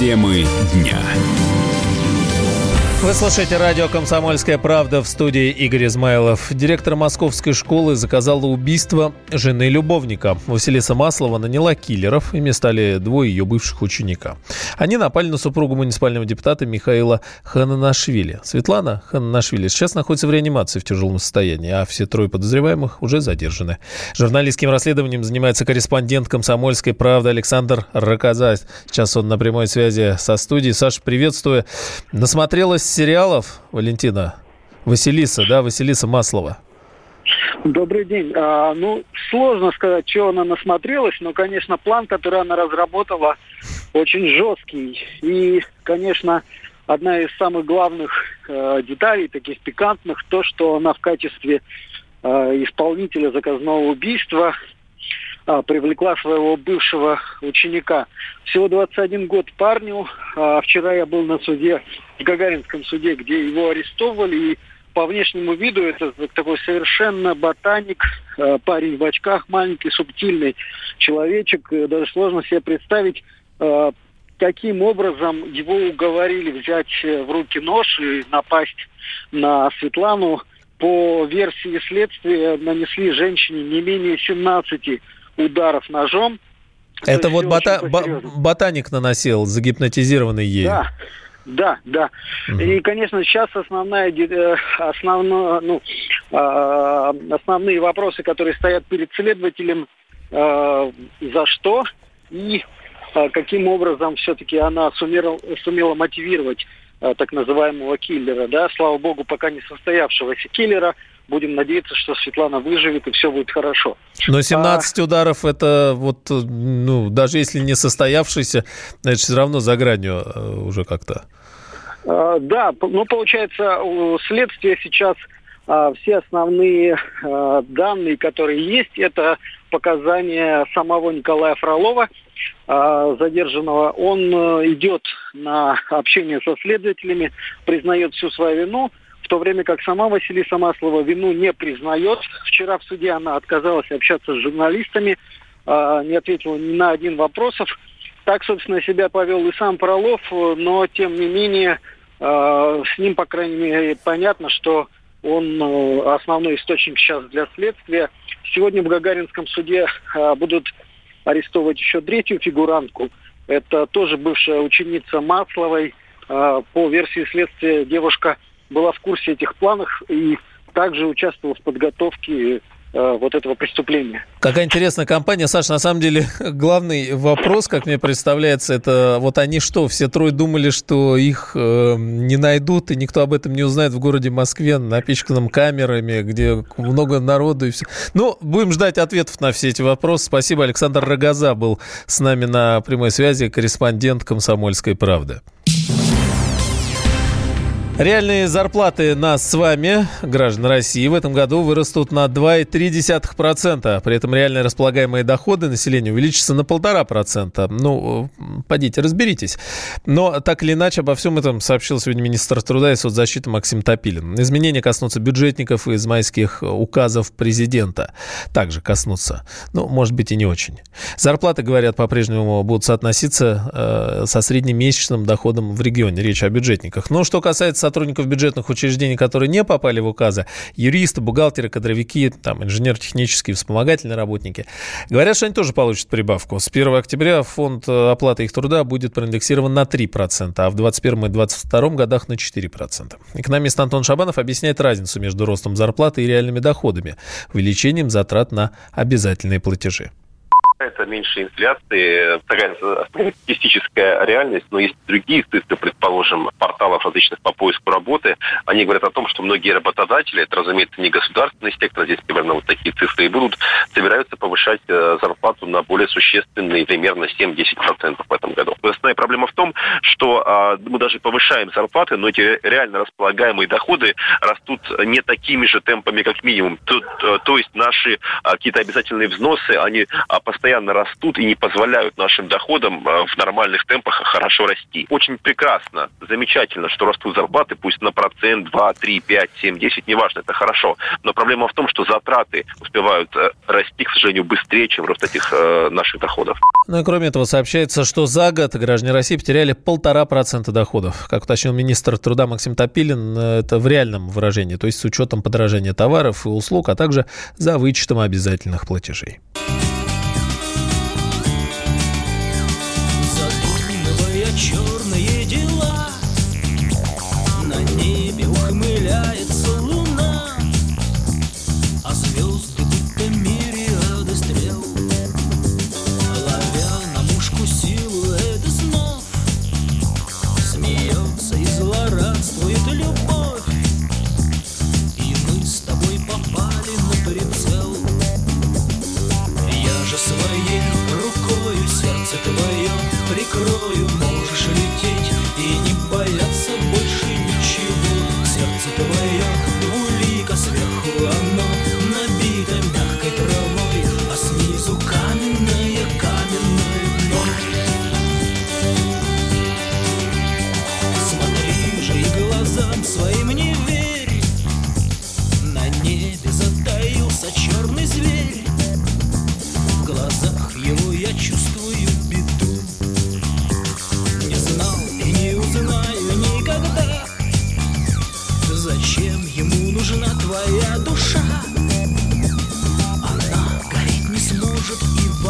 Темы дня. Вы слушаете радио «Комсомольская правда» в студии Игорь Измайлов. Директор московской школы заказала убийство жены любовника. Василиса Маслова наняла киллеров, ими стали двое ее бывших ученика. Они напали на супругу муниципального депутата Михаила Хананашвили. Светлана Хананашвили сейчас находится в реанимации в тяжелом состоянии, а все трое подозреваемых уже задержаны. Журналистским расследованием занимается корреспондент «Комсомольской правды» Александр Рокоза. Сейчас он на прямой связи со студией. Саша, приветствую. Насмотрелась сериалов, Валентина? Василиса, да, Василиса Маслова. Добрый день. А, ну, сложно сказать, чего она насмотрелась, но, конечно, план, который она разработала, очень жесткий. И, конечно, одна из самых главных э, деталей, таких пикантных, то, что она в качестве э, исполнителя заказного убийства а, привлекла своего бывшего ученика. Всего 21 год парню. А, вчера я был на суде, в Гагаринском суде, где его арестовывали. И по внешнему виду это такой совершенно ботаник, а, парень в очках, маленький, субтильный человечек. Даже сложно себе представить, а, каким образом его уговорили взять в руки нож и напасть на Светлану. По версии следствия нанесли женщине не менее 17 ударов ножом. Это вот бота- ботаник наносил, загипнотизированный ей. Да, да, да. Угу. И, конечно, сейчас основная, э, основно, ну, а, основные вопросы, которые стоят перед следователем, а, за что и а, каким образом все-таки она сумела, сумела мотивировать так называемого киллера. Да? Слава богу, пока не состоявшегося киллера – будем надеяться, что Светлана выживет и все будет хорошо. Но 17 а... ударов это вот, ну, даже если не состоявшийся, значит, все равно за гранью э, уже как-то. А, да, ну, получается, у следствия сейчас а, все основные а, данные, которые есть, это показания самого Николая Фролова, задержанного. Он а, идет на общение со следователями, признает всю свою вину, то время как сама Василиса Маслова вину не признает. Вчера в суде она отказалась общаться с журналистами, э, не ответила ни на один вопросов. Так, собственно, себя повел и сам Пролов, но, тем не менее, э, с ним, по крайней мере, понятно, что он э, основной источник сейчас для следствия. Сегодня в Гагаринском суде э, будут арестовывать еще третью фигурантку. Это тоже бывшая ученица Масловой. Э, по версии следствия девушка – была в курсе этих планов и также участвовала в подготовке э, вот этого преступления. Какая интересная компания. Саша, на самом деле, главный вопрос, как мне представляется, это вот они что, все трое думали, что их э, не найдут, и никто об этом не узнает в городе Москве, напичканном камерами, где много народу и все. Ну, будем ждать ответов на все эти вопросы. Спасибо. Александр Рогоза был с нами на прямой связи, корреспондент «Комсомольской правды». Реальные зарплаты нас с вами, граждан России, в этом году вырастут на 2,3%. При этом реальные располагаемые доходы населения увеличатся на 1,5%. Ну, подите, разберитесь. Но так или иначе, обо всем этом сообщил сегодня министр труда и соцзащиты Максим Топилин. Изменения коснутся бюджетников из майских указов президента. Также коснутся. Ну, может быть, и не очень. Зарплаты, говорят, по-прежнему будут соотноситься э, со среднемесячным доходом в регионе. Речь о бюджетниках. Но что касается сотрудников бюджетных учреждений, которые не попали в указы, юристы, бухгалтеры, кадровики, там, инженер-технические, вспомогательные работники, говорят, что они тоже получат прибавку. С 1 октября фонд э, оплаты их труда будет проиндексирован на 3%, а в 2021 и 2022 годах на 4%. Экономист Антон Шабанов объясняет разницу между ростом зарплаты и реальными доходами, увеличением затрат на обязательные платежи это меньше инфляции, такая статистическая реальность, но есть другие цифры, предположим, порталов различных по поиску работы. Они говорят о том, что многие работодатели, это, разумеется, не государственный сектор, здесь примерно вот такие цифры и будут, собираются повышать э, зарплату на более существенные, примерно 7-10% в этом году. Основная проблема в том, что а, мы даже повышаем зарплаты, но эти реально располагаемые доходы растут не такими же темпами, как минимум. То, то, то есть наши а, какие-то обязательные взносы, они а, постоянно постоянно растут и не позволяют нашим доходам э, в нормальных темпах хорошо расти. Очень прекрасно, замечательно, что растут зарплаты, пусть на процент, 2, 3, 5, 7, 10, неважно, это хорошо. Но проблема в том, что затраты успевают э, расти, к сожалению, быстрее, чем рост этих э, наших доходов. Ну и кроме этого, сообщается, что за год граждане России потеряли полтора процента доходов. Как уточнил министр труда Максим Топилин, это в реальном выражении, то есть с учетом подорожания товаров и услуг, а также за вычетом обязательных платежей. Злорадствует любовь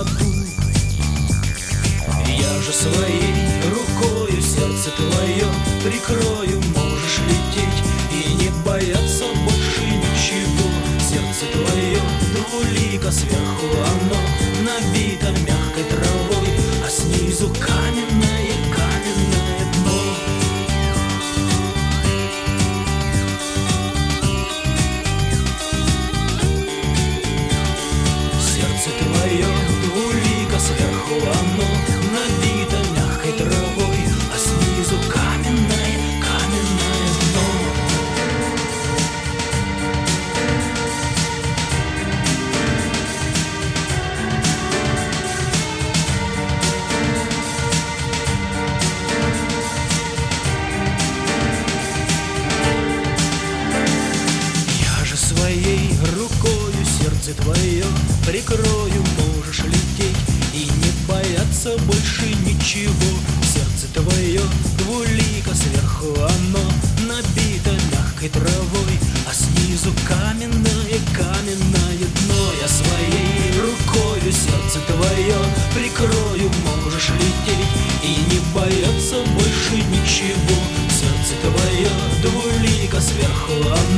аду Я же своей рукою сердце твое прикрою. Можешь лететь и не бояться больше ничего. Сердце твое двулико сверху оно прикрою Можешь лететь и не бояться больше ничего. Сердце твое двулико сверху оно Набито мягкой травой А снизу каменное, каменное дно. Я своей рукою сердце твое прикрою Можешь лететь и не бояться больше ничего. Сердце твое двулико сверху оно